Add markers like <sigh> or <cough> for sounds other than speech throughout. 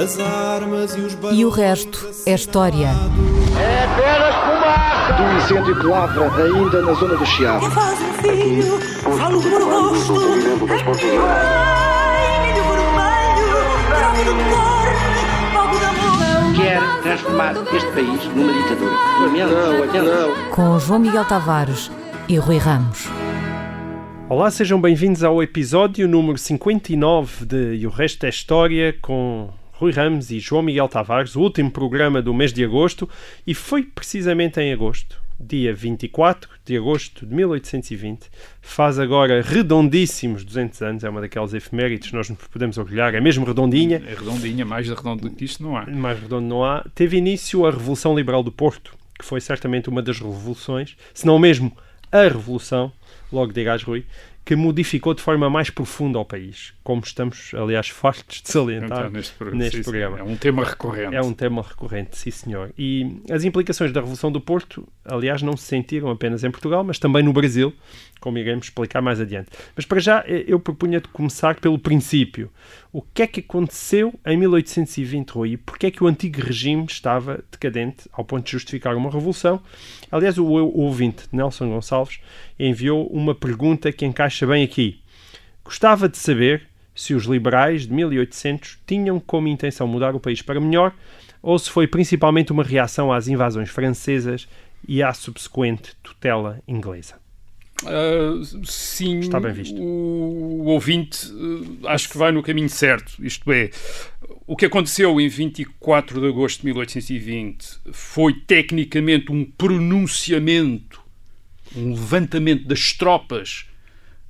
As armas e os E o resto é história. É apenas fumaça! Do incêndio que lavra ainda na zona do Chiado. faz um filho, falo por amor. Quer transformar este país numa ditadura. Não, lamento. não. Com João Miguel Tavares e Rui Ramos. Olá, sejam bem-vindos ao episódio número 59 de E o Resto é História com Rui Ramos e João Miguel Tavares, o último programa do mês de agosto, e foi precisamente em agosto, dia 24 de agosto de 1820, faz agora redondíssimos 200 anos, é uma daquelas efemérides que nós nos podemos orgulhar, é mesmo redondinha, É redondinha, mais redondo do que isto não há. mais redondo não há, teve início a Revolução Liberal do Porto, que foi certamente uma das revoluções, se não mesmo a revolução, logo dirás, Rui, que modificou de forma mais profunda o país, como estamos, aliás, fartos de salientar Então, neste, programa. neste Sim, programa. É um tema recorrente. É um tema recorrente, sim senhor. E as implicações da Revolução do Porto, aliás, não se sentiram apenas em Portugal, mas também no Brasil, como iremos explicar mais adiante. Mas para já, eh, eu propunha de começar pelo princípio. O que é que aconteceu em 1820, Rui? E porquê é que o antigo regime estava decadente ao ponto de justificar uma revolução? Aliás, o ouvinte, Nelson Gonçalves, enviou uma pergunta que encaixa bem aqui. Gostava de saber se os liberais de 1800 tinham como intenção mudar o país para melhor ou se foi principalmente uma reação às invasões francesas e à subsequente tutela inglesa. Ah, sim, Está bem visto. O, o ouvinte ah, acho que vai no caminho certo. Isto é, o que aconteceu em 24 de agosto de 1820 foi tecnicamente um pronunciamento, um levantamento das tropas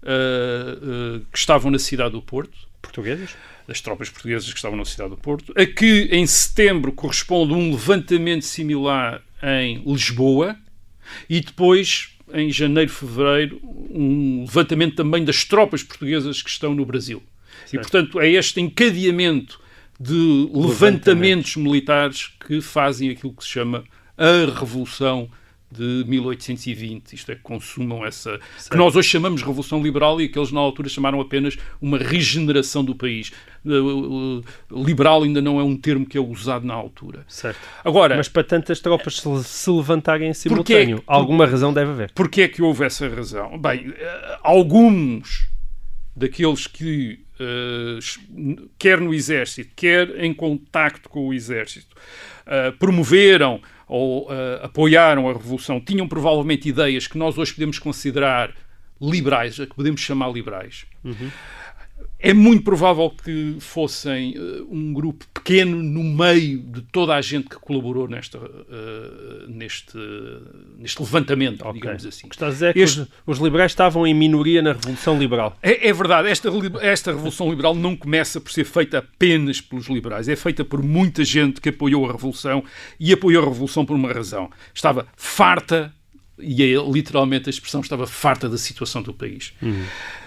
ah, que estavam na cidade do Porto. Portugueses? das tropas portuguesas que estavam na cidade do Porto, a que em setembro corresponde um levantamento similar em Lisboa e depois, em janeiro, fevereiro, um levantamento também das tropas portuguesas que estão no Brasil. E, portanto, é este encadeamento de levantamentos militares que fazem aquilo que se chama a Revolução de 1820, isto é, consumam essa, que nós hoje chamamos Revolução Liberal e que eles na altura chamaram apenas uma regeneração do país. Uh, uh, Liberal ainda não é um termo que é usado na altura. Certo. Agora, Mas para tantas tropas se, se levantarem em Porquê? simultâneo, alguma razão deve haver. Porquê é que houve essa razão? Bem, eh, alguns daqueles que, eh, quer no Exército, quer em contacto com o Exército, eh, promoveram ou eh, apoiaram a Revolução, tinham provavelmente ideias que nós hoje podemos considerar liberais, a que podemos chamar liberais. É muito provável que fossem eh, um grupo pequeno no meio de toda a gente que colaborou nesta, eh, neste, neste levantamento, digamos assim. O que está a dizer é que Este- os, os liberais estavam em minoria na Revolução Liberal. É, é verdade, esta, esta Revolução Liberal não começa por ser feita apenas pelos liberais, é feita por muita gente que apoiou a Revolução e apoiou a Revolução por uma razão. Estava farta, e é literalmente a expressão, estava farta da situação do país.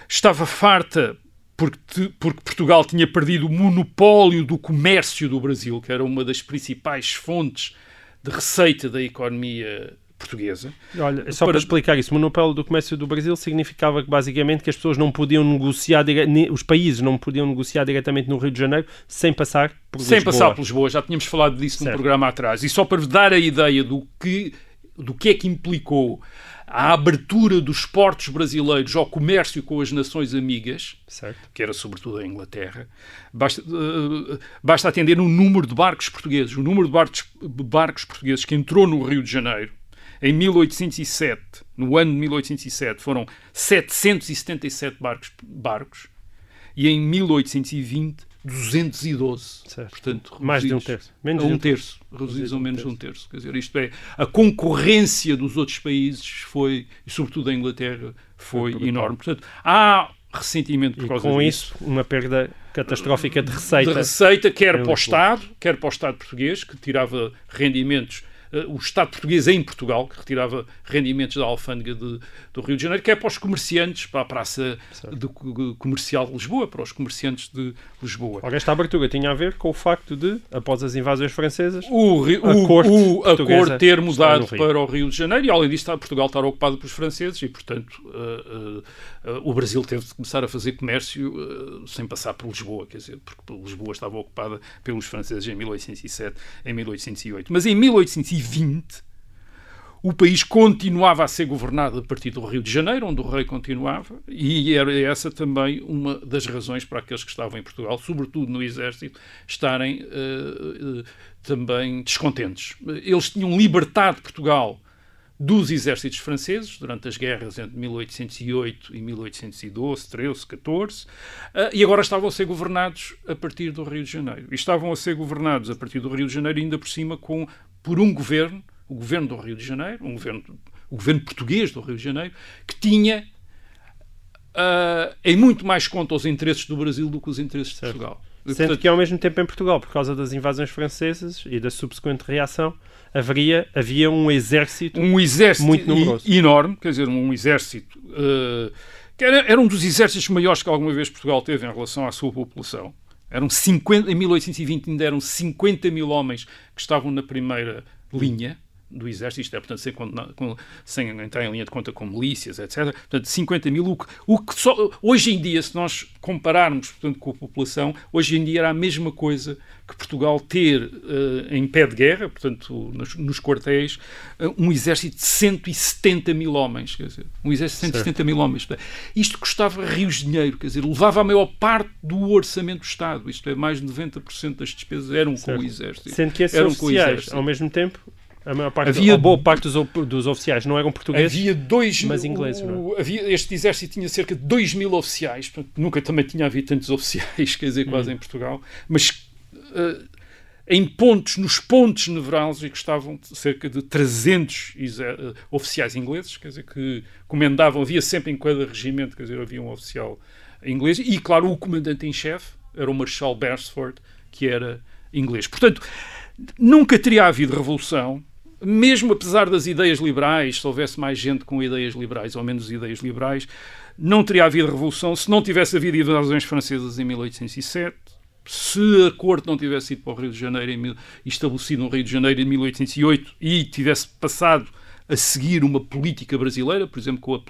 Estava farta porque, te- porque Portugal tinha perdido o monopólio do comércio do Brasil, que era uma das principais fontes de receita da economia portuguesa. Olha, só Para- para explicar isso, o monopólio do comércio do Brasil significava que basicamente que as pessoas não podiam negociar, os países não podiam negociar diretamente no Rio de Janeiro sem passar por Sem Lisboa. passar por Lisboa, já tínhamos falado disso num Certo. programa atrás. E só para dar a ideia do que, do que é que implicou a abertura dos portos brasileiros ao comércio com as nações amigas, Certo. que era sobretudo a Inglaterra, basta, eh, basta atender o número de barcos portugueses. O número de barcos, barcos portugueses que entrou no Rio de Janeiro em 1807, no ano de 1807, foram 777 barcos, barcos e em 1820, 212. Certo. Portanto, Mais de um terço. Menos a de um um terço. Reduzidos a menos de um terço. Quer dizer, isto é, a concorrência dos outros países foi, e sobretudo a Inglaterra, foi brutal. enorme. Portanto, há ressentimento por E causa com disso. isso, uma perda catastrófica de receita. De receita, quer em para o. Estado, quer para o Estado português, que tirava rendimentos o Estado português em Portugal, que retirava rendimentos da alfândega de, do Rio de Janeiro, que é para os comerciantes, para a Praça de, Comercial de Lisboa, para os comerciantes de Lisboa. Ora, esta abertura tinha a ver com o facto de, após as invasões francesas, o, a, o, corte, o, a corte ter mudado para o Rio de Janeiro e, além disso, Portugal estar ocupado pelos franceses e, portanto, uh, uh, uh, o Brasil teve de começar a fazer comércio sem passar por Lisboa, quer dizer, porque Lisboa estava ocupada pelos franceses em 1807, em 1808. Mas em 1820 o país continuava a ser governado a partir do Rio de Janeiro, onde o rei continuava, e era essa também uma das razões para aqueles que estavam em Portugal, sobretudo no exército, estarem uh, uh, também descontentes. Eles tinham libertado Portugal dos exércitos franceses durante as guerras entre 1808 e 1812, 13, 14, e agora estavam a ser governados a partir do Rio de Janeiro. E estavam a ser governados a partir do Rio de Janeiro, ainda por cima, com, por um governo, o governo do Rio de Janeiro, um governo, o governo português do Rio de Janeiro, que tinha uh, em muito mais conta os interesses do Brasil do que os interesses certo. de Portugal. Sendo portanto, que ao mesmo tempo em Portugal, por causa das invasões francesas e da subsequente reação, haveria, havia um exército, um exército muito numeroso. enorme, quer dizer, um exército uh, que era, era, um dos exércitos maiores que alguma vez Portugal teve em relação à sua população. Eram 50, em 1820 ainda eram 50 mil homens que estavam na primeira linha do exército, isto é, portanto, sem, sem, entrar em linha de conta com milícias, etc. Portanto, 50 mil, o que, o que só, hoje em dia, se nós compararmos portanto, com a população, hoje em dia era a mesma coisa que Portugal ter uh, em pé de guerra, portanto, nos, nos quartéis, uh, um exército de 170 mil homens, quer dizer, um exército de 170 certo. mil homens. Isto custava rios de dinheiro, quer dizer, levava a maior parte do orçamento do Estado, isto é, mais de 90% das despesas eram certo. com o exército. Sendo que esses eram oficiais, ao mesmo tempo, a maior parte, havia, boa parte dos, dos, oficiais não eram portugueses, havia dois, mas ingleses. O, é? havia, este exército tinha cerca de 2 mil oficiais, portanto, nunca também tinha havido tantos <laughs> oficiais, quer dizer, quase hum. em Portugal, mas uh, em pontos, nos pontos nevrálgicos estavam cerca de 300 uh, oficiais ingleses, quer dizer, que comandavam, havia sempre em cada regimento, quer dizer, havia um oficial inglês, e claro, o comandante em chefe era o Marshal Beresford, que era inglês. Portanto, nunca teria havido revolução mesmo apesar das ideias liberais, se houvesse mais gente com ideias liberais ou menos ideias liberais, não teria havido revolução. Se não tivesse havido invasões francesas em 1807, se a corte não tivesse ido para o Rio de Janeiro e estabelecido no Rio de Janeiro em 1808 e tivesse passado a seguir uma política brasileira, por exemplo, com a,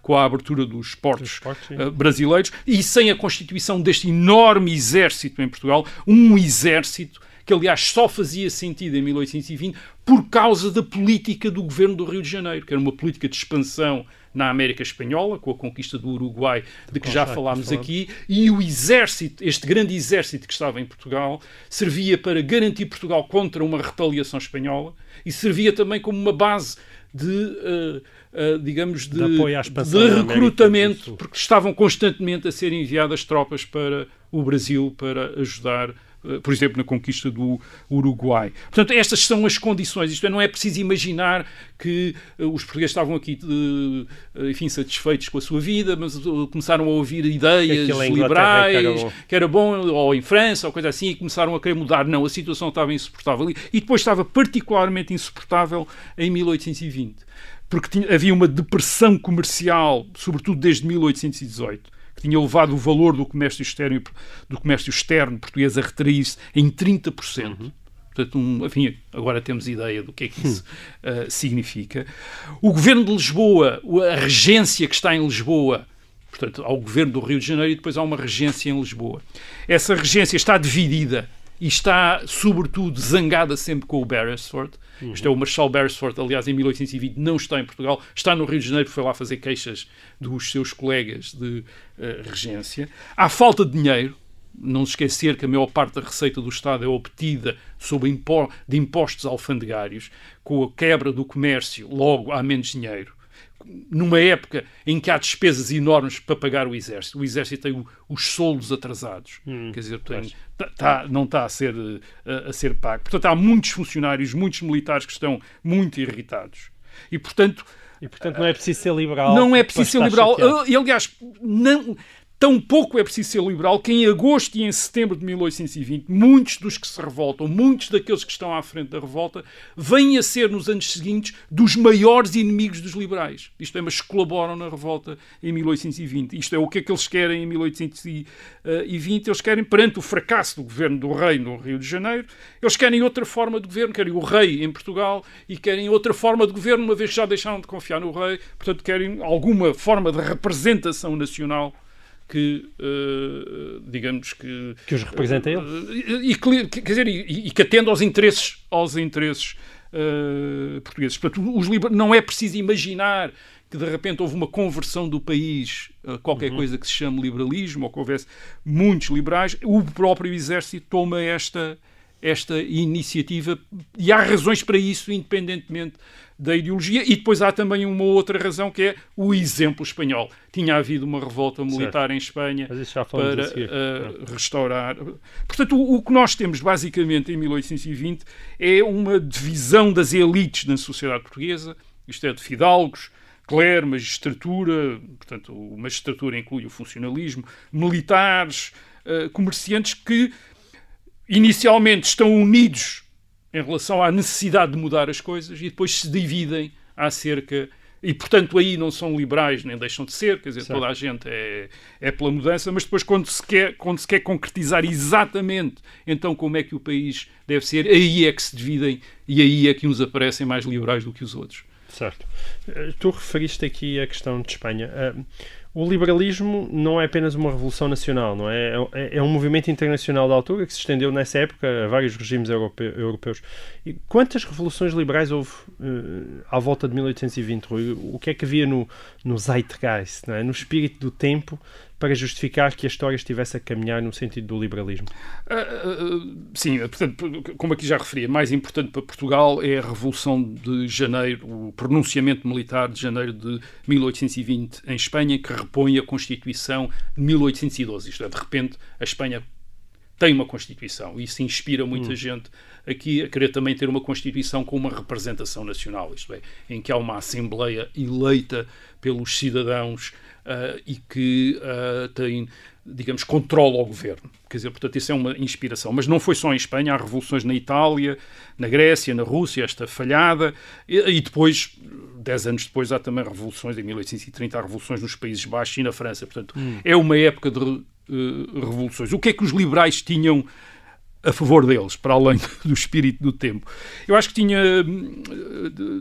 com a abertura dos portos, uh, brasileiros, e sem a constituição deste enorme exército em Portugal, um exército que aliás só fazia sentido em 1820 por causa da política do governo do Rio de Janeiro, que era uma política de expansão na América Espanhola, com a conquista do Uruguai, de que já falámos aqui, e o exército, este grande exército que estava em Portugal, servia para garantir Portugal contra uma retaliação espanhola e servia também como uma base de, uh, uh, digamos, de, de, de recrutamento, porque estavam constantemente a ser enviadas tropas para o Brasil para ajudar por exemplo, na conquista do Uruguai. Portanto, estas são as condições. Isto é, não é preciso imaginar que eh, os portugueses estavam aqui, eh, enfim, satisfeitos com a sua vida, mas começaram a ouvir ideias liberais, que era, que era, bom, ou em França, ou coisa assim, e começaram a querer mudar. Não, a situação estava insuportável. E depois estava particularmente insuportável em 1820, porque tinha, havia uma depressão comercial, sobretudo desde 1818 que tinha levado o valor do comércio externo, do comércio externo português a retrair-se em 30%. Uhum. Portanto, um, enfim, agora temos ideia do que é que isso uh, significa. O governo de Lisboa, a regência que está em Lisboa, portanto, há o governo do Rio de Janeiro e depois há uma regência em Lisboa. Essa regência está dividida e está, sobretudo, zangada sempre com o Beresford. Uhum. Isto é o Marshal Beresford, aliás, em 1820 não está em Portugal, está no Rio de Janeiro, foi lá fazer queixas dos seus colegas de uh, regência. Há falta de dinheiro, não se esquecer que a maior parte da receita do Estado é obtida sob impo de impostos alfandegários, com a quebra do comércio, logo há menos dinheiro numa época em que há despesas enormes para pagar o exército. O exército tem o, os soldos atrasados, hum, quer dizer, tem, tá, tá, não está a ser, a, a, ser pago. Portanto, há muitos funcionários, muitos militares que estão muito irritados. E, portanto... E, portanto, não é preciso ser liberal. Não é preciso ser liberal. E, aliás, não Tão pouco é preciso ser liberal que em agosto e em setembro de 1820, muitos dos que se revoltam, muitos daqueles que estão à frente da revolta, vêm a ser nos anos seguintes dos maiores inimigos dos liberais. Isto é, mas colaboram na revolta em 1820. Isto é, o que é que eles querem em 1820? Eles querem, perante o fracasso do governo do rei no Rio de Janeiro, eles querem outra forma de governo, querem o rei em Portugal e querem outra forma de governo, uma vez que já deixaram de confiar no rei, portanto querem alguma forma de representação nacional que, uh, digamos que... Que os representa ele. Uh, e, quer dizer, e, e, que atenda aos interesses, aos interesses uh, portugueses. Portanto, os liber... não é preciso imaginar que de repente houve uma conversão do país a qualquer uhum. coisa que se chame liberalismo, ou que houvesse muitos liberais. O próprio exército toma esta, esta iniciativa e há razões para isso, independentemente da ideologia. E depois há também uma outra razão que é o exemplo espanhol. Tinha havido uma revolta militar certo. em Espanha para uh, restaurar. Portanto, o, o, que nós temos basicamente em 1820 é uma divisão das elites na sociedade portuguesa, isto é, de fidalgos, clero, magistratura, portanto, a magistratura inclui o funcionalismo, militares, uh, comerciantes que inicialmente estão unidos em relação à necessidade de mudar as coisas e depois se dividem acerca. E, portanto, aí não são liberais, nem deixam de ser, quer dizer, certo. toda a gente é, é pela mudança, mas depois, quando se, quer, quando se quer concretizar exatamente então como é que o país deve ser, aí é que se dividem e aí é que uns aparecem mais liberais do que os outros. Certo. Eh, tu referiste aqui a questão de Espanha. O liberalismo não é apenas uma revolução nacional, não é? É, é um movimento internacional da altura que se estendeu nessa época a vários regimes europeus. E quantas revoluções liberais houve uh, à volta de 1820, Rui? O que é que havia no, no zeitgeist, é? no espírito do tempo, para justificar que a história estivesse a caminhar no sentido do liberalismo? Uh, uh, sim, portanto, como aqui já referi, mais importante para Portugal é a Revolução de Janeiro, o pronunciamento militar de janeiro de 1820 em Espanha, que repõe a Constituição de 1812. Isto é, de repente, a Espanha tem uma Constituição e isso inspira muita hum. gente aqui a querer também ter uma Constituição com uma representação nacional, isto é, em que há uma Assembleia eleita pelos cidadãos uh, e que uh, tem, digamos, controla o governo. Quer dizer, portanto, isso é uma inspiração. Mas não foi só em Espanha, há revoluções na Itália, na Grécia, na Rússia, esta falhada, e, e depois, dez anos depois, há também revoluções, em 1830, há revoluções nos Países Baixos e na França. Portanto, hum. é uma época de uh, revoluções. O que é que os liberais tinham a favor deles, para além <laughs> do espírito do tempo? Eu acho que tinha, hum,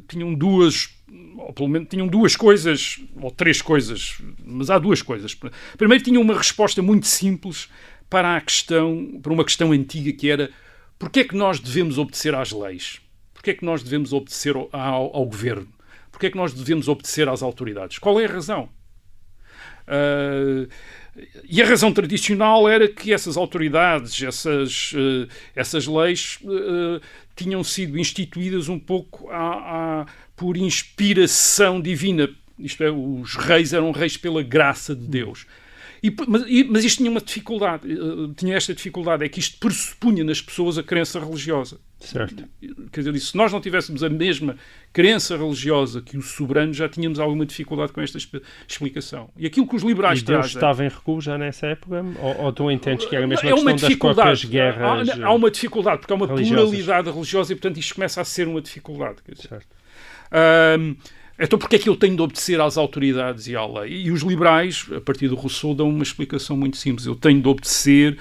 tinham duas ou pelo menos tinham duas coisas, ou três coisas, mas há duas coisas. Primeiro, tinham uma resposta muito simples para a questão, para uma questão antiga que era porquê é que nós devemos obedecer às leis? Porquê é que nós devemos obedecer ao, ao, governo? Porquê é que nós devemos obedecer às autoridades? Qual é a razão? Uh, e a razão tradicional era que essas autoridades, essas, uh, essas leis, uh, tinham sido instituídas um pouco a, a, por inspiração divina. Isto é, os reis eram reis pela graça de Deus. E, mas, mas, isto tinha uma dificuldade, eh, tinha esta dificuldade, é que isto pressupunha nas pessoas a crença religiosa. Certo. Quer dizer, se nós não tivéssemos a mesma crença religiosa que o soberano, já tínhamos alguma dificuldade com esta explicação. E aquilo que os liberais e Deus trazem... estava em recuo já nessa época? Ou, ou tu entendes que era a mesma é uma questão das próprias guerras há, há, uma dificuldade, porque há uma religiosas. pluralidade religiosa e, portanto, isto começa a ser uma dificuldade. Certo. Um, então, porque é que eu tenho de obedecer às autoridades e à lei? E os liberais, a partir do Rousseau, dão uma explicação muito simples. Eu tenho de obedecer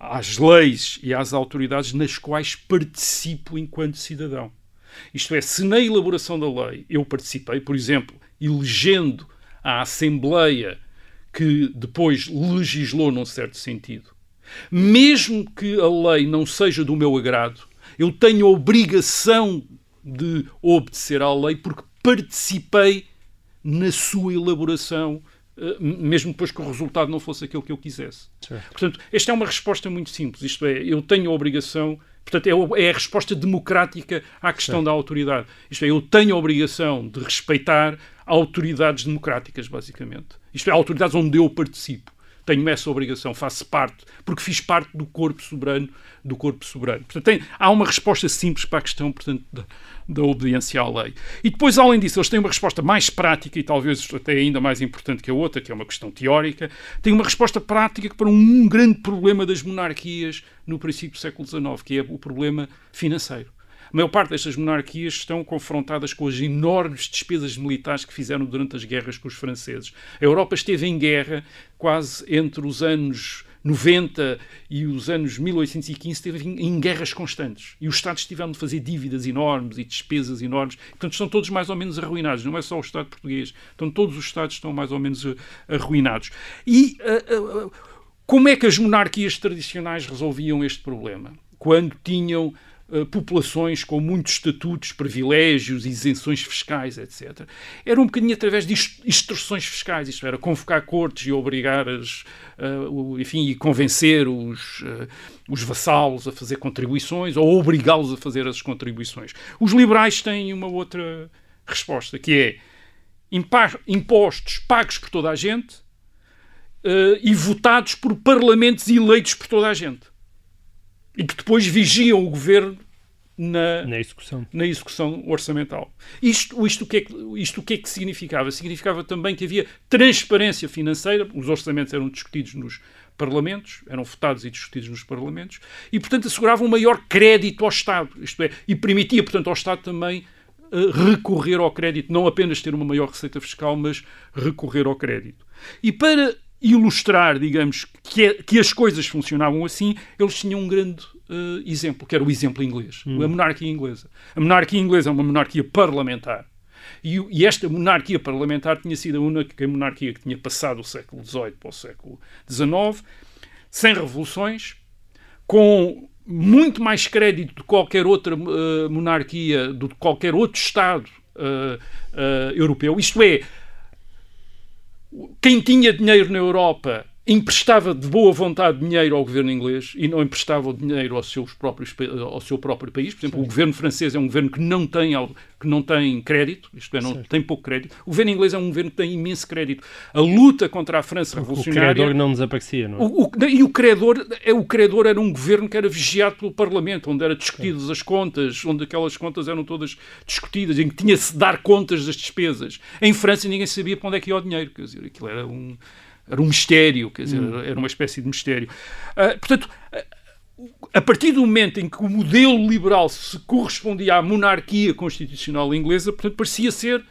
às leis e às autoridades nas quais participo enquanto cidadão. Isto é, se na elaboração da lei eu participei, por exemplo, elegendo a Assembleia que depois legislou num certo sentido, mesmo que a lei não seja do meu agrado, eu tenho a obrigação de obedecer à lei porque participei na sua elaboração, eh, mesmo depois que o resultado não fosse aquele que eu quisesse. Certo. Portanto, esta é uma resposta muito simples. Isto é, eu tenho a obrigação. Portanto, é, é a resposta democrática à questão certo. da autoridade. Isto é, eu tenho a obrigação de respeitar autoridades democráticas, basicamente. Isto é, autoridades onde eu participo. Tenho essa obrigação, faço parte, porque fiz parte do corpo soberano, do corpo soberano. Portanto, tem, há uma resposta simples para a questão, portanto, da, da obediência à lei. E depois, além disso, eles têm uma resposta mais prática e talvez até ainda mais importante que a outra, que é uma questão teórica, têm uma resposta prática para um grande problema das monarquias no princípio do século XIX, que é o problema financeiro. A maior parte destas monarquias estão confrontadas com as enormes despesas militares que fizeram durante as guerras com os franceses. A Europa esteve em guerra quase entre os anos 90 e os anos 1815 esteve em, guerras constantes. E os Estados tiveram de fazer dívidas enormes e despesas enormes. Portanto, estão todos mais ou menos arruinados. Não é só o Estado português. Então, todos os Estados estão mais ou menos uh, arruinados. E uh, uh, como é que as monarquias tradicionais resolviam este problema? Quando tinham Uh, populações com muitos estatutos, privilégios, isenções fiscais, etc. Era um bocadinho através de instruções fiscais, isto era, convocar cortes e obrigar as, uh, enfim, e convencer os, uh, os vassalos a fazer contribuições ou obrigá-los a fazer as contribuições. Os liberais têm uma outra resposta, que é impostos pagos por toda a gente e votados por parlamentos eleitos por toda a gente e que depois vigiam o governo na, na, execução. na execução orçamental. Isto, isto, o que é que, isto o que é que significava? Significava também que havia transparência financeira, os orçamentos eram discutidos nos parlamentos, eram votados e discutidos nos parlamentos, e, portanto, assegurava um maior crédito ao Estado, isto é, e permitia, portanto, ao Estado também uh, recorrer ao crédito, não apenas ter uma maior receita fiscal, mas recorrer ao crédito. E para ilustrar, digamos, que, é, que as coisas funcionavam assim, eles tinham um grande uh, exemplo, que era o exemplo inglês, hum. a monarquia inglesa. A monarquia inglesa é uma monarquia parlamentar. E, e, esta monarquia parlamentar tinha sido a única monarquia que tinha passado o século XVIII para o século XIX, sem revoluções, com muito mais crédito de qualquer outra uh, monarquia, de qualquer outro Estado uh, europeu. Isto é, quem tinha dinheiro na Europa emprestava de boa vontade dinheiro ao governo inglês e não emprestava o dinheiro aos seus próprios, ao seu próprio país. Por exemplo, Sim. o governo francês é um governo que não tem, que não tem crédito, isto é, não tem pouco crédito. O governo inglês é um governo que tem imenso crédito. A luta contra a França revolucionária... O credor não desaparecia, não é? O, o, e o credor, é, o credor era um governo que era vigiado pelo Parlamento, onde eram discutidas as contas, onde aquelas contas eram todas discutidas, em que tinha-se de dar contas das despesas. Em França ninguém sabia para onde é que ia o dinheiro, quer dizer, aquilo era um era um mistério, quer dizer, hum. era uma espécie de mistério. Uh, portanto, a partir do momento em que o modelo liberal se correspondia à monarquia constitucional inglesa, portanto, parecia ser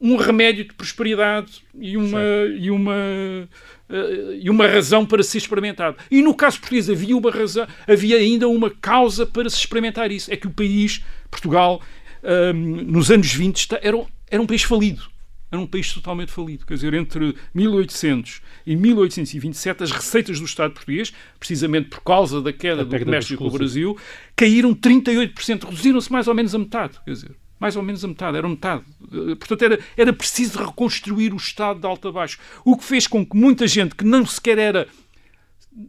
um remédio de prosperidade e uma, e uma, uh, e uma razão para ser experimentado. E no caso português havia uma razão, havia ainda uma causa para se experimentar isso. É que o país, Portugal, um, nos anos 20, era, era um país falido era um país totalmente falido. Quer dizer, entre 1800 e 1827, as receitas do Estado português, precisamente por causa da queda do comércio com o Brasil, caíram 38%, reduziram-se mais ou menos a metade. Quer dizer, mais ou menos a metade, era metade. Eh, portanto, era, era preciso reconstruir o Estado de alto a baixo. O que fez com que muita gente que não sequer era,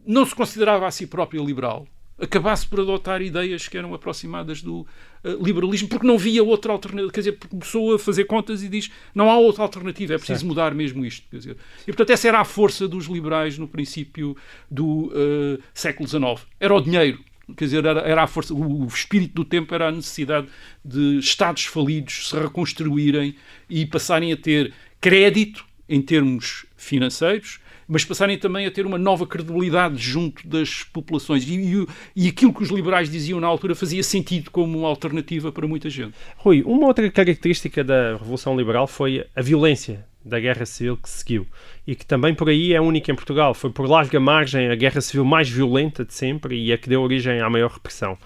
não se considerava a si própria liberal, acabasse por adotar ideias que eram aproximadas do uh, liberalismo, porque não via outra alternativa. Quer dizer, começou a fazer contas e diz não há outra alternativa, é preciso certo. mudar mesmo isto. Quer dizer. E, portanto, essa era a força dos liberais no princípio do uh, século XIX. Era o dinheiro. Quer dizer, era, era a força, o, o espírito do tempo era a necessidade de Estados falidos se reconstruírem e passarem a ter crédito em termos financeiros, mas passarem também a ter uma nova credibilidade junto das populações. E, e, e, aquilo que os liberais diziam na altura fazia sentido como uma alternativa para muita gente. Rui, uma outra característica da Revolução Liberal foi a violência da guerra civil que seguiu e que também por aí é única em Portugal. Foi por larga margem a guerra civil mais violenta de sempre e a que deu origem à maior repressão.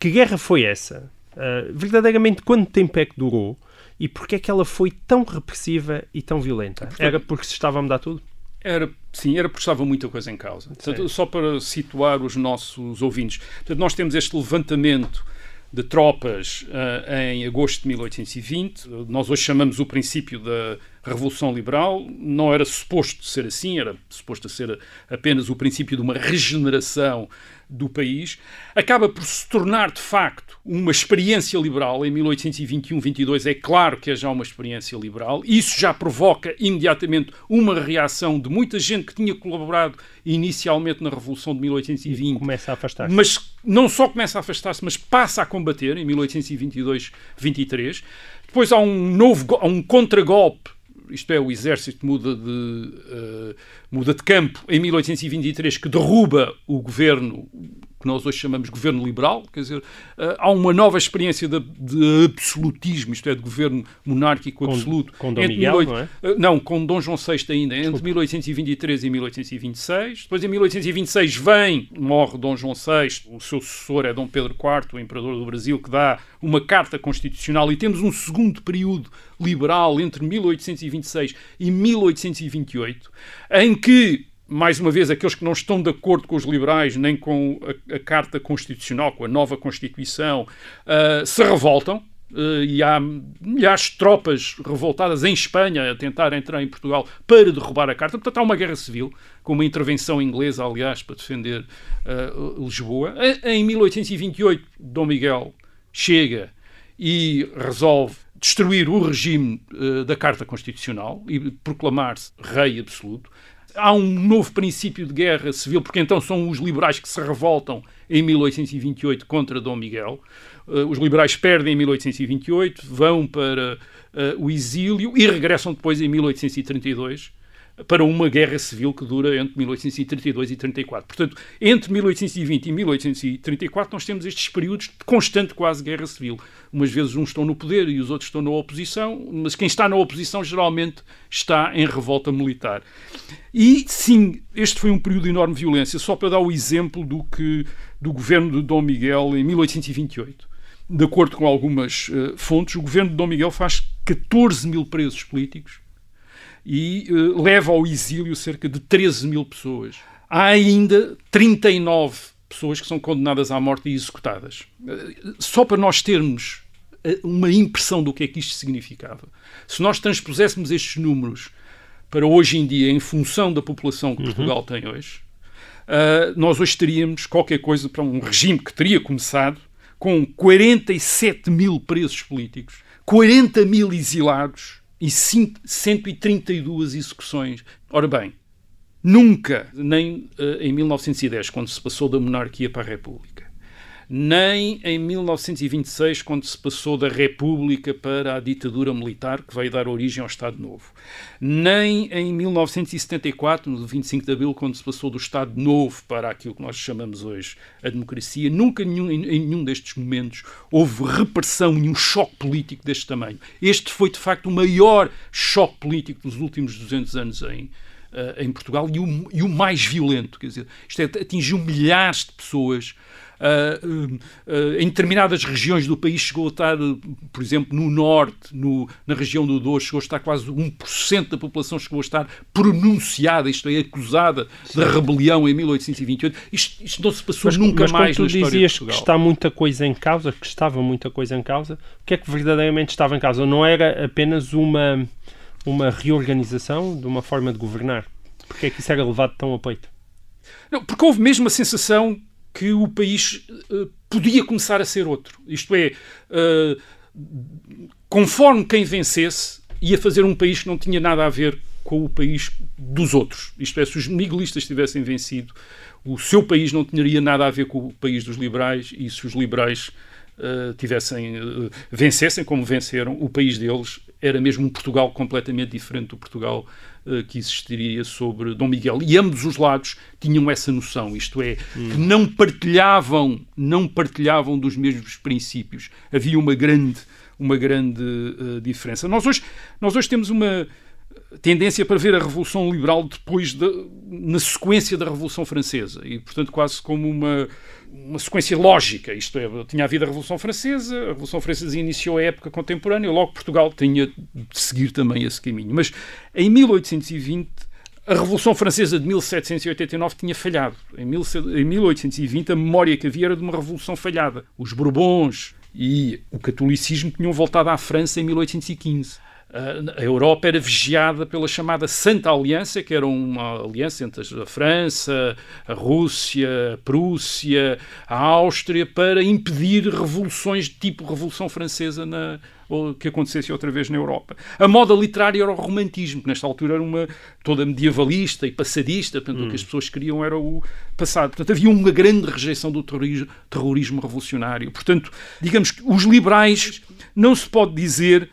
Que guerra foi essa? Uh, verdadeiramente, quanto tempo é que durou? E porquê é que ela foi tão repressiva e tão violenta? Era porque se estava a mudar tudo? Era, sim, era porque estava muita coisa em causa. Portanto, só para situar os nossos ouvintes. Portanto, nós temos este levantamento de tropas uh, em agosto de 1820. Nós hoje chamamos o princípio da Revolução Liberal. Não era suposto ser assim, era suposto ser apenas o princípio de uma regeneração do país. Acaba por se tornar, de facto, uma experiência liberal em 1821-22 é claro que é já uma experiência liberal. Isso já provoca imediatamente uma reação de muita gente que tinha colaborado inicialmente na Revolução de 1820. Começa a afastar-se. Mas não só começa a afastar-se, mas passa a combater em 1822-23. Depois há um novo, há um contragolpe isto é, o exército muda de, uh, muda de campo em 1823, que derruba o governo que nós hoje chamamos de governo liberal, quer dizer, uh, há uma nova experiência de, de, absolutismo, isto é, de governo monárquico com, absoluto. Com Dom Miguel, 18... não é? Uh, não, com Dom João VI ainda, Desculpa. entre 1823 e 1826. Depois, em 1826, vem, morre Dom João VI, o seu sucessor é Dom Pedro IV, o imperador do Brasil, que dá uma carta constitucional e temos um segundo período liberal entre 1826 e 1828, em que mais uma vez, aqueles que não estão de acordo com os liberais, nem com a, a Carta Constitucional, com a nova Constituição, uh, se revoltam. Uh, e há milhares de tropas revoltadas em Espanha a tentar entrar em Portugal para derrubar a Carta. Portanto, há uma guerra civil, com uma intervenção inglesa, aliás, para defender uh, Lisboa. Em 1828, Dom Miguel chega e resolve destruir o regime uh, da Carta Constitucional e proclamar-se rei absoluto há um novo princípio de guerra civil, porque então são os liberais que se revoltam em 1828 contra Dom Miguel. Uh, os liberais perdem em 1828, vão para uh, o exílio e regressam depois em 1832 para uma guerra civil que dura entre 1832 e 34. Portanto, entre 1820 e 1834 nós temos estes períodos de constante quase guerra civil. Umas vezes uns estão no poder e os outros estão na oposição, mas quem está na oposição geralmente está em revolta militar. E sim, este foi um período de enorme violência, só para dar o exemplo do que do governo de Dom Miguel em 1828. De acordo com algumas uh, fontes, o governo de Dom Miguel faz 14 mil presos políticos, e uh, leva ao exílio cerca de 13 mil pessoas. Há ainda 39 pessoas que são condenadas à morte e executadas. Uh, só para nós termos uh, uma impressão do que é que isto significava. Se nós transpuséssemos estes números para hoje em dia, em função da população que uhum. Portugal tem hoje, nós hoje teríamos qualquer coisa para um regime que teria começado com 47 mil presos políticos, 40 mil exilados, e 132 execuções. Ora bem, nunca, nem uh, em 1910, quando se passou da monarquia para a república, nem em 1926, quando se passou da República para a ditadura militar, que veio dar origem ao Estado Novo, nem em 1974, no 25 de Abril, quando se passou do Estado Novo para aquilo que nós chamamos hoje a democracia, nunca nenhum, em, nenhum destes momentos houve repressão, nenhum choque político deste tamanho. Este foi, de facto, o maior choque político dos últimos 200 anos em, Uh, em Portugal e o, e o, mais violento. Quer dizer, isto é, atingiu milhares de pessoas Uh, uh, em determinadas regiões do país chegou a estar, por exemplo, no norte, no, na região do Douro, chegou a estar quase 1% da população chegou a estar pronunciada, isto é, acusada Sim. da rebelião em 1828. Isto, isto não se passou mas, nunca mas mais tu na história dizias de que está muita coisa em causa, que estava muita coisa em causa, o que é que verdadeiramente estava em causa? Não era apenas uma, uma reorganização de uma forma de governar? Porque é que isso era levado tão a peito? Não, porque houve mesmo a sensação que o país uh, podia começar a ser outro. Isto é, uh, conforme quem vencesse, ia fazer um país que não tinha nada a ver com o país dos outros. Isto é, se os miguelistas tivessem vencido, o seu país não teria nada a ver com o país dos liberais e se os liberais uh, tivessem uh, vencessem como venceram, o país deles era mesmo um Portugal completamente diferente do Portugal uh, que existiria sobre Dom Miguel. E ambos os lados tinham essa noção, isto é, hum. que não partilhavam, não partilhavam dos mesmos princípios. Havia uma grande, uma grande diferença. Nós hoje, nós hoje temos uma tendência para ver a Revolução Liberal depois de, na sequência da Revolução Francesa e, portanto, quase como uma uma sequência lógica, isto é, tinha havido a Revolução Francesa, a Revolução Francesa iniciou a época contemporânea, logo Portugal tinha de seguir também esse caminho. Mas em 1820 a Revolução Francesa de 1789 tinha falhado. Em 1820 a memória que havia era de uma revolução falhada. Os Bourbons e o catolicismo tinham voltado à França em 1815. A Europa era vigiada pela chamada Santa Aliança, que era uma aliança entre a França, a Rússia, a Prússia, a Áustria, para impedir revoluções de tipo Revolução Francesa na, que acontecesse outra vez na Europa. A moda literária era o romantismo, que nesta altura era uma toda medievalista e passadista, portanto, hum. o que as pessoas queriam era o passado. Portanto, havia uma grande rejeição do terrorismo, terrorismo revolucionário. Portanto, digamos que os liberais não se pode dizer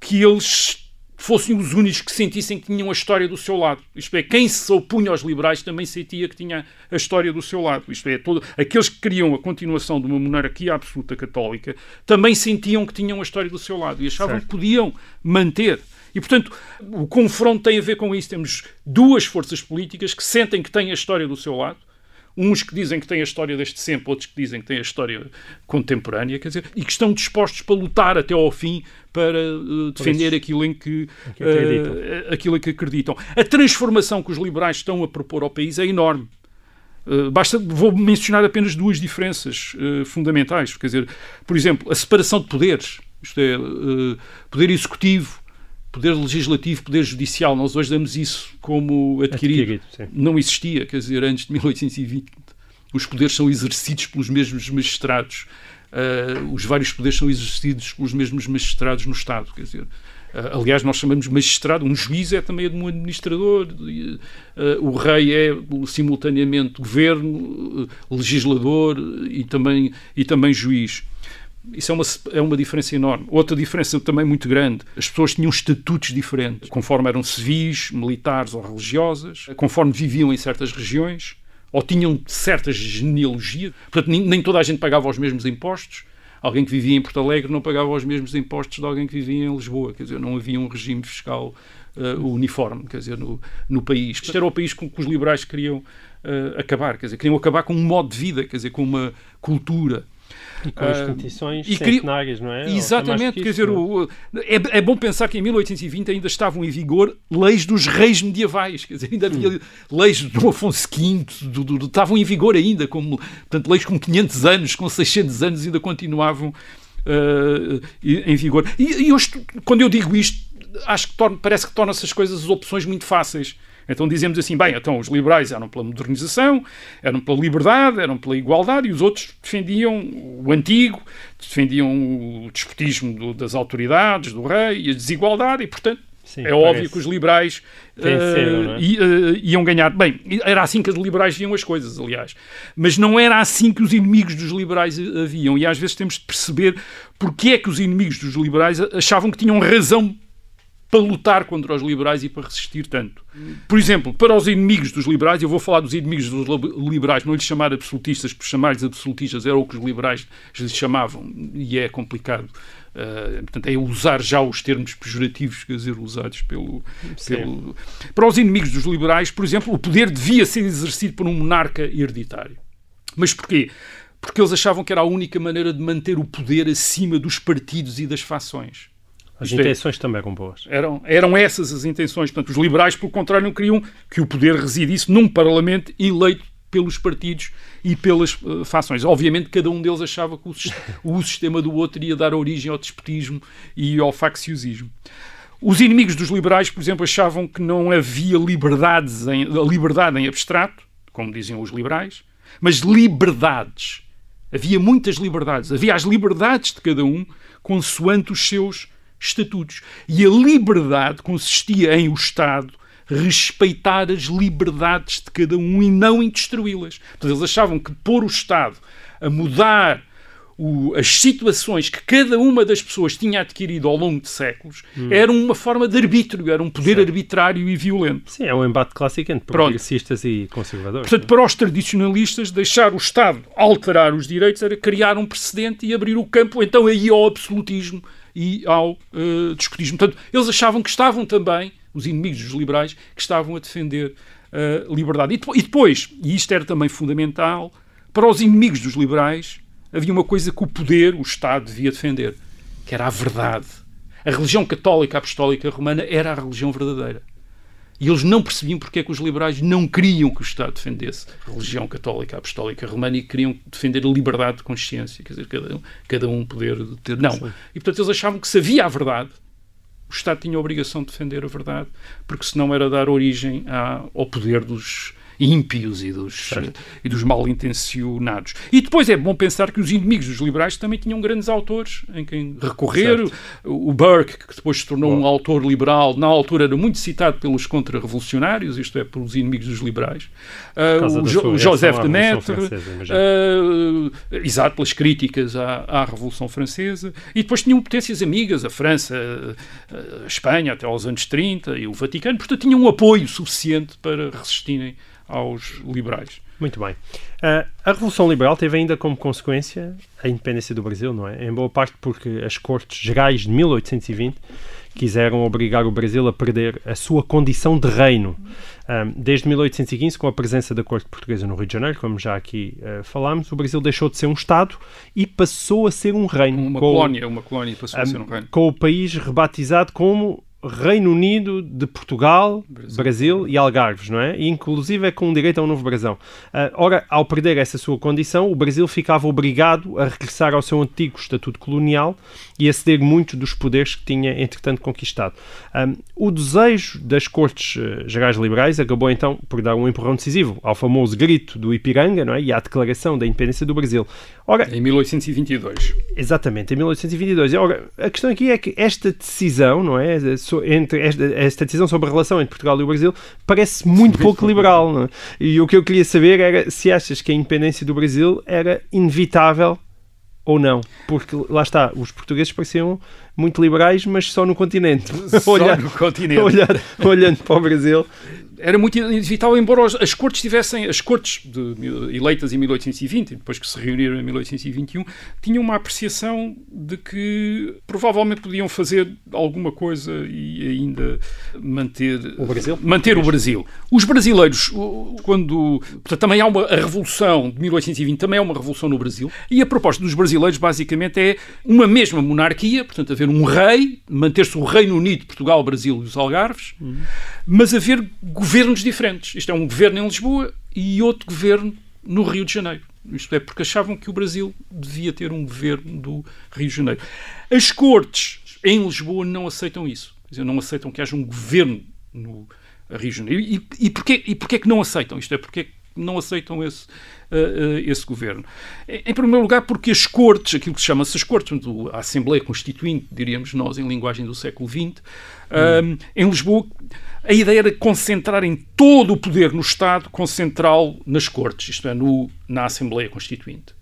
que eles fossem os únicos que sentissem que tinham a história do seu lado. Isto é, quem se opunha aos liberais também sentia que tinha a história do seu lado. Isto é, todo, aqueles que queriam a continuação de uma monarquia absoluta católica também sentiam que tinham a história do seu lado e achavam certo. que podiam manter. E, portanto, o confronto tem a ver com isso. Temos duas forças políticas que sentem que têm a história do seu lado uns que dizem que têm a história desde sempre, outros que dizem que têm a história contemporânea, quer dizer, e que estão dispostos para lutar até ao fim para uh, defender aquilo em que, que uh, aquilo em que acreditam. A transformação que os liberais estão a propor ao país é enorme. Uh, basta, vou mencionar apenas duas diferenças fundamentais. Quer dizer, por exemplo, a separação de poderes, isto é, poder executivo poder legislativo, poder judicial. Nós hoje damos isso como adquirido. adquirido não existia, quer dizer, antes de 1820. Os poderes são exercidos pelos mesmos magistrados. Uh, os vários poderes são exercidos pelos mesmos magistrados no Estado. Quer dizer, uh, aliás, nós chamamos magistrado, um juiz é também um administrador, uh, o rei é simultaneamente governo, legislador e também, e também juiz. Isso é uma, é uma diferença enorme. Outra diferença também muito grande: as pessoas tinham estatutos diferentes, conforme eram civis, militares ou religiosas, conforme viviam em certas regiões, ou tinham certas genealogias. Portanto, nem, nem toda a gente pagava os mesmos impostos. Alguém que vivia em Porto Alegre não pagava os mesmos impostos de alguém que vivia em Lisboa. Quer dizer, não havia um regime fiscal uh, uniforme, quer dizer, no, no país. Isto era o país com que os liberais queriam uh, acabar, quer dizer, queriam acabar com um modo de vida, quer dizer, com uma cultura. E com as instituições uh, centenárias, não é? Exatamente, quer dizer, o, é, é, bom pensar que em 1820 ainda estavam em vigor leis dos reis medievais, quer dizer, ainda havia hum. leis do Afonso V, do, do, do, estavam em vigor ainda, como, portanto, leis com 500 anos, com 600 anos ainda continuavam uh, em vigor. E, e hoje, quando eu digo isto, acho que torna, parece que torna essas coisas as opções muito fáceis. Então dizemos assim, bem, então os liberais eram pela modernização, eram pela liberdade, eram pela igualdade e os outros defendiam o antigo, defendiam o despotismo do, das autoridades, do rei e a desigualdade e, portanto, Sim, é óbvio que os liberais uh, uh, iam ganhar. Bem, era assim que os liberais viam as coisas, aliás. Mas não era assim que os inimigos dos liberais haviam. E às vezes temos de perceber porque é que os inimigos dos liberais achavam que tinham razão para lutar contra os liberais e para resistir tanto. Por exemplo, para os inimigos dos liberais, eu vou falar dos inimigos dos liberais, não lhes chamar absolutistas, por chamar-lhes absolutistas era o que os liberais lhes chamavam, e é complicado. Uh, portanto, é usar já os termos pejorativos, quer dizer, usados pelo, pelo... Para os inimigos dos liberais, por exemplo, o poder devia ser exercido por um monarca hereditário. Mas porquê? Porque eles achavam que era a única maneira de manter o poder acima dos partidos e das fações. As Isto é, intenções é, também eram boas. Eram, eram essas as intenções. Portanto, os liberais, pelo contrário, não queriam que o poder residisse num Parlamento eleito pelos partidos e pelas uh, fações. Obviamente, cada um deles achava que o, o sistema do outro ia dar origem ao despotismo e ao facciosismo. Os inimigos dos liberais, por exemplo, achavam que não havia liberdades em, liberdade em abstrato, como diziam os liberais, mas liberdades. Havia muitas liberdades. Havia as liberdades de cada um consoante os seus estatutos. E a liberdade consistia em o Estado respeitar as liberdades de cada um e não em destruí-las. Portanto, eles achavam que pôr o Estado a mudar o, as situações que cada uma das pessoas tinha adquirido ao longo de séculos hum. era uma forma de arbítrio, era um poder Sim. arbitrário e violento. Sim, é um embate clássico entre progressistas Pronto. e conservadores. Portanto, para os tradicionalistas, deixar o Estado alterar os direitos era criar um precedente e abrir o campo, então, aí ao absolutismo e ao uh, despotismo. Portanto, eles achavam que estavam também, os inimigos dos liberais, que estavam a defender a uh, liberdade. E, e depois, e isto era também fundamental, para os inimigos dos liberais havia uma coisa que o poder, o Estado, devia defender, que era a verdade. A religião católica apostólica romana era a religião verdadeira. E eles não percebiam porque é que os liberais não queriam que o Estado defendesse a religião católica apostólica romana e queriam defender a liberdade de consciência, quer dizer, cada um, cada um poder ter. Não. Sim. E portanto eles achavam que se havia a verdade, o Estado tinha a obrigação de defender a verdade, porque senão era dar origem ao poder dos ímpios e dos, e dos mal intencionados. E depois é bom pensar que os inimigos dos liberais também tinham grandes autores em quem recorrer. Certo. O Burke, que depois se tornou Bom. um autor liberal, na altura era muito citado pelos contra-revolucionários, isto é, pelos inimigos dos liberais. Uh, o jo Joseph de Maistre, uh, exato, pelas críticas à, à, Revolução Francesa. E depois tinham potências amigas, a França, a Espanha, até aos anos 30, e o Vaticano, portanto tinham um apoio suficiente para resistirem aos liberais. Muito bem. Uh, a Revolução Liberal teve ainda como consequência a independência do Brasil, não é? Em boa parte porque as Cortes Gerais de 1820 quiseram obrigar o Brasil a perder a sua condição de reino. Um, desde 1815, com a presença da corte portuguesa no Rio de Janeiro, como já aqui uh, falámos, o Brasil deixou de ser um Estado e passou a ser um reino. Uma colónia, uma colónia passou um, a ser um reino. Com o país rebatizado como Reino Unido de Portugal, Brasil, Brasil e Algarves, não é? E inclusive é com direito a um novo brasão. Uh, ora, ao perder essa sua condição, o Brasil ficava obrigado a regressar ao seu antigo estatuto colonial e a ceder muito dos poderes que tinha, entretanto, conquistado. Um, o desejo das Cortes uh, Gerais Liberais acabou então por dar um empurrão decisivo ao famoso grito do Ipiranga não é? e à declaração da independência do Brasil. Ora, em 1822. Exatamente, em 1822. Ora, a questão aqui é que esta decisão, não é? Entre esta, esta, decisão sobre a relação entre Portugal e o Brasil parece muito pouco liberal. É? E o que eu queria saber era se achas que a independência do Brasil era inevitável ou não, porque lá está, os portugueses pareciam muito liberais, mas só no continente. <laughs> Só olhando, no continente. Olhando, olhando para o Brasil, era muito inevitável, embora as cortes tivessem, as cortes de, eleitas em 1820, depois que se reuniram em 1821, tinham uma apreciação de que provavelmente podiam fazer alguma coisa e ainda manter o Brasil. Manter o Brasil. Os brasileiros, quando portanto, também há uma a revolução de 1820, também é uma revolução no Brasil, e a proposta dos brasileiros basicamente é uma mesma monarquia, portanto haver um rei, manter-se o Reino Unido, Portugal, Brasil e os Algarves, uhum. mas haver governos diferentes. Isto é um governo em Lisboa e outro governo no Rio de Janeiro. Isto é, porque achavam que o Brasil devia ter um governo do Rio de Janeiro. As cortes em Lisboa não aceitam isso. Quer dizer, não aceitam que haja um governo no Rio de Janeiro. E, e, porquê, e porquê que não aceitam? Isto é, porque não aceitam esse, esse governo? Em, primeiro lugar, porque as cortes, aquilo que se chama-se as cortes, a Assembleia Constituinte, diríamos nós, em linguagem do século XX, hum. em Lisboa a ideia era concentrar em todo o poder no Estado, concentrá-lo nas Cortes, isto é, no, na Assembleia Constituinte.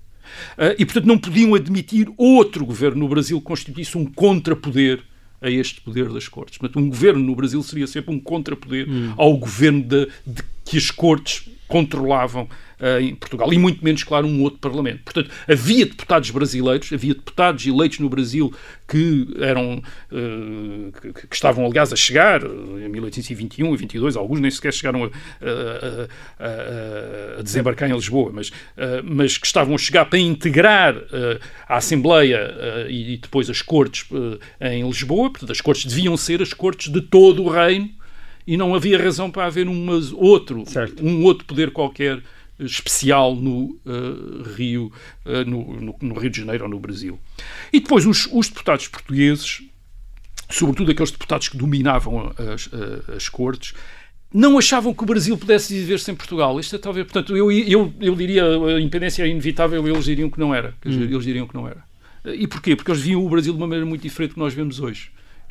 Uh, e, portanto, não podiam admitir outro governo no Brasil que constituísse um contrapoder a este poder das Cortes. Portanto, um governo no Brasil seria sempre um contrapoder hum. ao governo de, de que as Cortes controlavam uh, em Portugal, e muito menos, claro, um outro Parlamento. Portanto, havia deputados brasileiros, havia deputados eleitos no Brasil que eram uh, que, que, estavam, aliás, a chegar em 1821 e 22, alguns nem sequer chegaram a, a, a, a desembarcar em Lisboa, mas, uh, mas que estavam a chegar para integrar a Assembleia e depois as Cortes em Lisboa, portanto, as Cortes deviam ser as Cortes de todo o reino e não havia razão para haver um outro, um outro poder qualquer especial no uh, Rio, uh, no, no, no, Rio de Janeiro ou no Brasil. E depois os, os, deputados portugueses, sobretudo aqueles deputados que dominavam as, as cortes, não achavam que o Brasil pudesse viver sem Portugal. Isto é talvez, portanto, eu, eu, eu diria a independência é inevitável, eles diriam que não era. Hum. Eles diriam que não era. E porquê? Porque eles viam o Brasil de uma maneira muito diferente do que nós vemos hoje.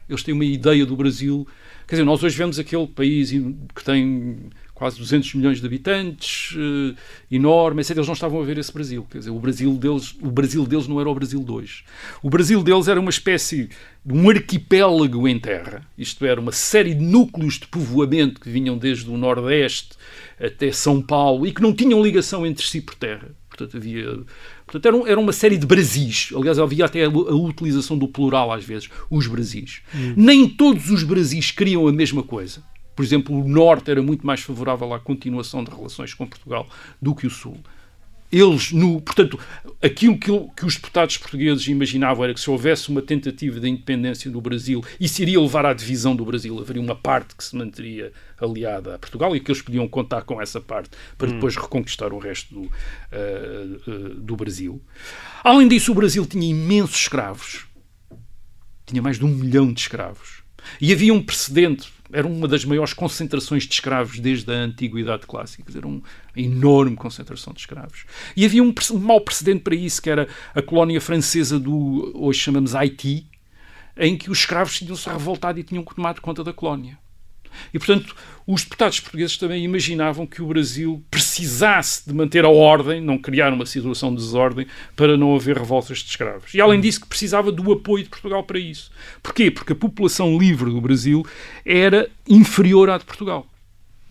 Eles têm uma ideia do Brasil. Quer dizer, nós hoje vemos aquele país que tem quase 200 milhões de habitantes, uh, enorme, etc. Eles não estavam a ver esse Brasil. Quer dizer, o Brasil deles, o Brasil deles não era o Brasil de hoje. O Brasil deles era uma espécie de um arquipélago em terra. Isto era uma série de núcleos de povoamento que vinham desde o Nordeste até São Paulo e que não tinham ligação entre si por terra. Portanto, havia Portanto, era, era, uma série de Brasis. Aliás, havia até a, a, utilização do plural às vezes, os Brasis. Hum. Nem todos os Brasis queriam a mesma coisa. Por exemplo, o Norte era muito mais favorável à continuação de relações com Portugal do que o Sul. Eles, no, portanto, aquilo que, que, os deputados portugueses imaginavam era que se houvesse uma tentativa de independência no Brasil, isso iria levar à divisão do Brasil. Haveria uma parte que se manteria aliada a Portugal e que eles podiam contar com essa parte para hum. depois reconquistar o resto do, uh, uh, do Brasil. Além disso, o Brasil tinha imensos escravos. Tinha mais de um milhão de escravos. E havia um precedente, era uma das maiores concentrações de escravos desde a Antiguidade Clássica, era uma enorme concentração de escravos. E havia um, um mau precedente para isso, que era a colónia francesa do, hoje chamamos Haiti, em que os escravos tinham-se revoltado e tinham tomado conta da colónia. E, portanto, os deputados portugueses também imaginavam que o Brasil precisasse de manter a ordem, não criar uma situação de desordem, para não haver revoltas de escravos. E, além disso, que precisava do apoio de Portugal para isso. Porquê? Porque a população livre do Brasil era inferior à de Portugal.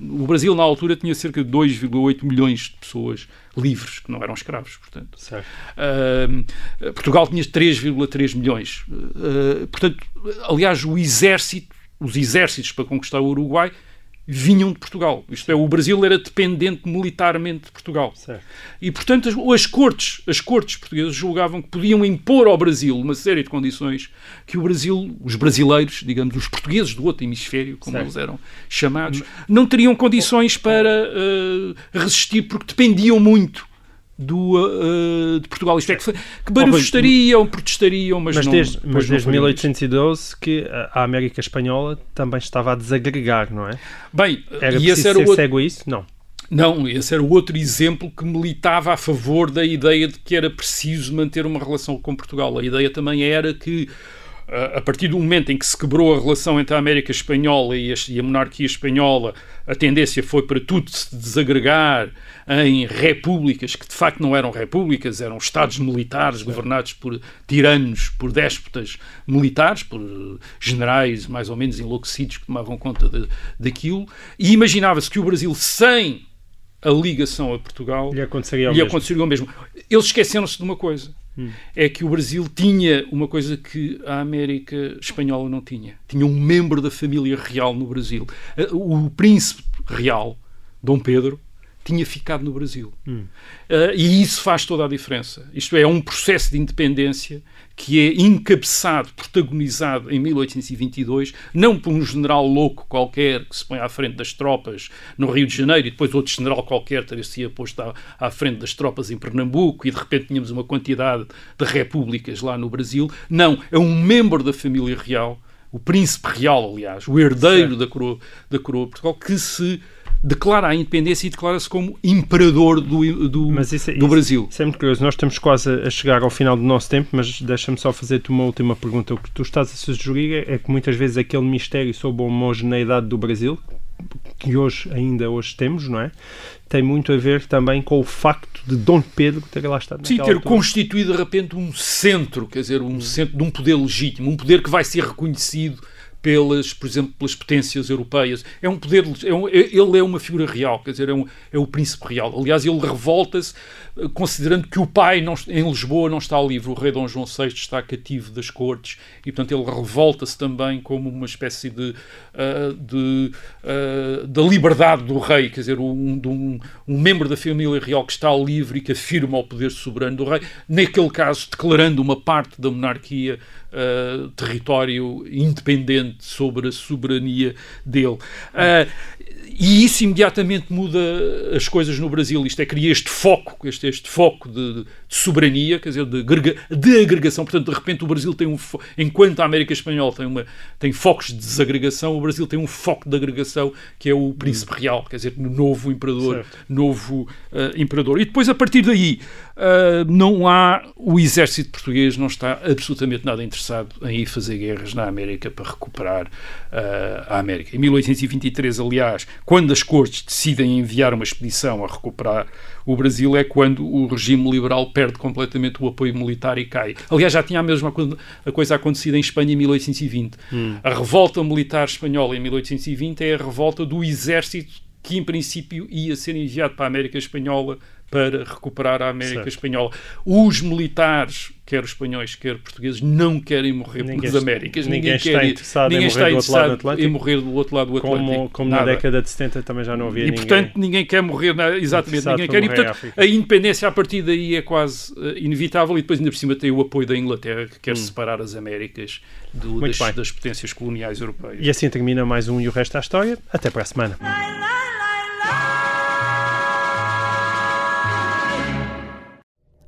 O Brasil, na altura, tinha cerca de 2,8 milhões de pessoas livres, que não eram escravos, portanto. Uh, Portugal tinha 3,3 milhões. Uh, portanto, aliás, o exército os exércitos para conquistar o Uruguai vinham de Portugal. Isto é, o Brasil era dependente militarmente de Portugal. Certo. E, portanto, as, as, cortes, as cortes portuguesas julgavam que podiam impor ao Brasil uma série de condições que o Brasil, os brasileiros, digamos, os portugueses do outro hemisfério, como certo. eles eram chamados, não teriam condições para uh, resistir porque dependiam muito do, uh, de Portugal. Isto é, que, que manifestariam, protestariam, mas, mas não. Desde, mas desde 1812 que a América Espanhola também estava a desagregar, não é? Bem, era e esse era o outro... cego a isso? Não. Não, esse era o outro exemplo que militava a favor da ideia de que era preciso manter uma relação com Portugal. A ideia também era que a partir do momento em que se quebrou a relação entre a América Espanhola e a, monarquia espanhola, a tendência foi para tudo se desagregar em repúblicas que de facto não eram repúblicas, eram estados militares governados por tiranos, por déspotas militares, por generais mais ou menos enlouquecidos que tomavam conta de, daquilo. E imaginava-se que o Brasil, sem a ligação a Portugal, lhe aconteceria o lhe mesmo. Aconteceria o mesmo. Eles esqueceram-se de uma coisa Hum. é que o Brasil tinha uma coisa que a América Espanhola não tinha. Tinha um membro da família real no Brasil. O príncipe real, Dom Pedro, tinha ficado no Brasil. Hum. Uh, e isso faz toda a diferença. Isto é, é um processo de independência que é encabeçado, protagonizado em 1822, não por um general louco qualquer que se põe à frente das tropas no Rio de Janeiro e depois outro general qualquer teria-se posto à, à, frente das tropas em Pernambuco e de repente tínhamos uma quantidade de repúblicas lá no Brasil. Não, é um membro da família real, o príncipe real, aliás, o herdeiro da coroa, da coroa de Portugal, que se declara a independência e declara-se como imperador do, do, isso, do Brasil. Isso é muito curioso. Nós estamos quase a chegar ao final do nosso tempo, mas deixa-me só fazer-te uma última pergunta. O que tu estás a sugerir é que muitas vezes aquele mistério sobre a homogeneidade do Brasil, que hoje ainda hoje temos, não é? Tem muito a ver também com o facto de Dom Pedro ter lá estado Sim, ter altura. constituído de repente um centro, quer dizer, um centro de um poder legítimo, um poder que vai ser reconhecido pelas, por exemplo, pelas potências europeias. É um poder, é um, ele é uma figura real, quer dizer, é, um, é o príncipe real. Aliás, ele revolta-se eh, considerando que o pai não, em Lisboa não está livre, o rei Dom João VI está cativo das cortes e, portanto, ele revolta-se também como uma espécie de, uh, de uh, da liberdade do rei, quer dizer, um, um, um membro da família real que está livre e que afirma o poder soberano do rei, naquele caso declarando uma parte da monarquia uh, território independente sobre a soberania dele. Uh, e isso imediatamente muda as coisas no Brasil. Isto é, cria este foco, este, este foco de, de soberania, quer dizer, de, de, agregação. Portanto, de repente o Brasil tem um enquanto a América Espanhola tem, uma, tem focos de desagregação, o Brasil tem um foco de agregação que é o príncipe real, quer dizer, novo imperador, certo. novo uh, imperador. E depois, a partir daí, uh, não há o exército português não está absolutamente nada interessado em ir fazer guerras na América para recuperar uh, a América. Em 1823, aliás, quando as cortes decidem enviar uma expedição a recuperar o Brasil, é quando o regime liberal perde completamente o apoio militar e cai. Aliás, já tinha a mesma coisa acontecido em Espanha em 1820. Hum. A revolta militar espanhola em 1820 é a revolta do exército que, em princípio, ia ser enviado para a América Espanhola para recuperar a América certo. Espanhola. Os militares, quer espanhóis, quer portugueses, não querem morrer ninguém pelas Américas. Ninguém, ninguém está interessado ninguém em, morrer está interessado em morrer do outro lado do Atlântico. Como, como na década de 70 também já não havia e, ninguém. E, portanto, ninguém quer morrer, na, exatamente, ninguém quer. E, portanto, a independência a partir daí é quase uh, inevitável e depois ainda por cima tem o apoio da Inglaterra, que quer hum. separar as Américas do, das, das potências coloniais europeias. E assim termina mais um E o Resto da História. Até para a semana.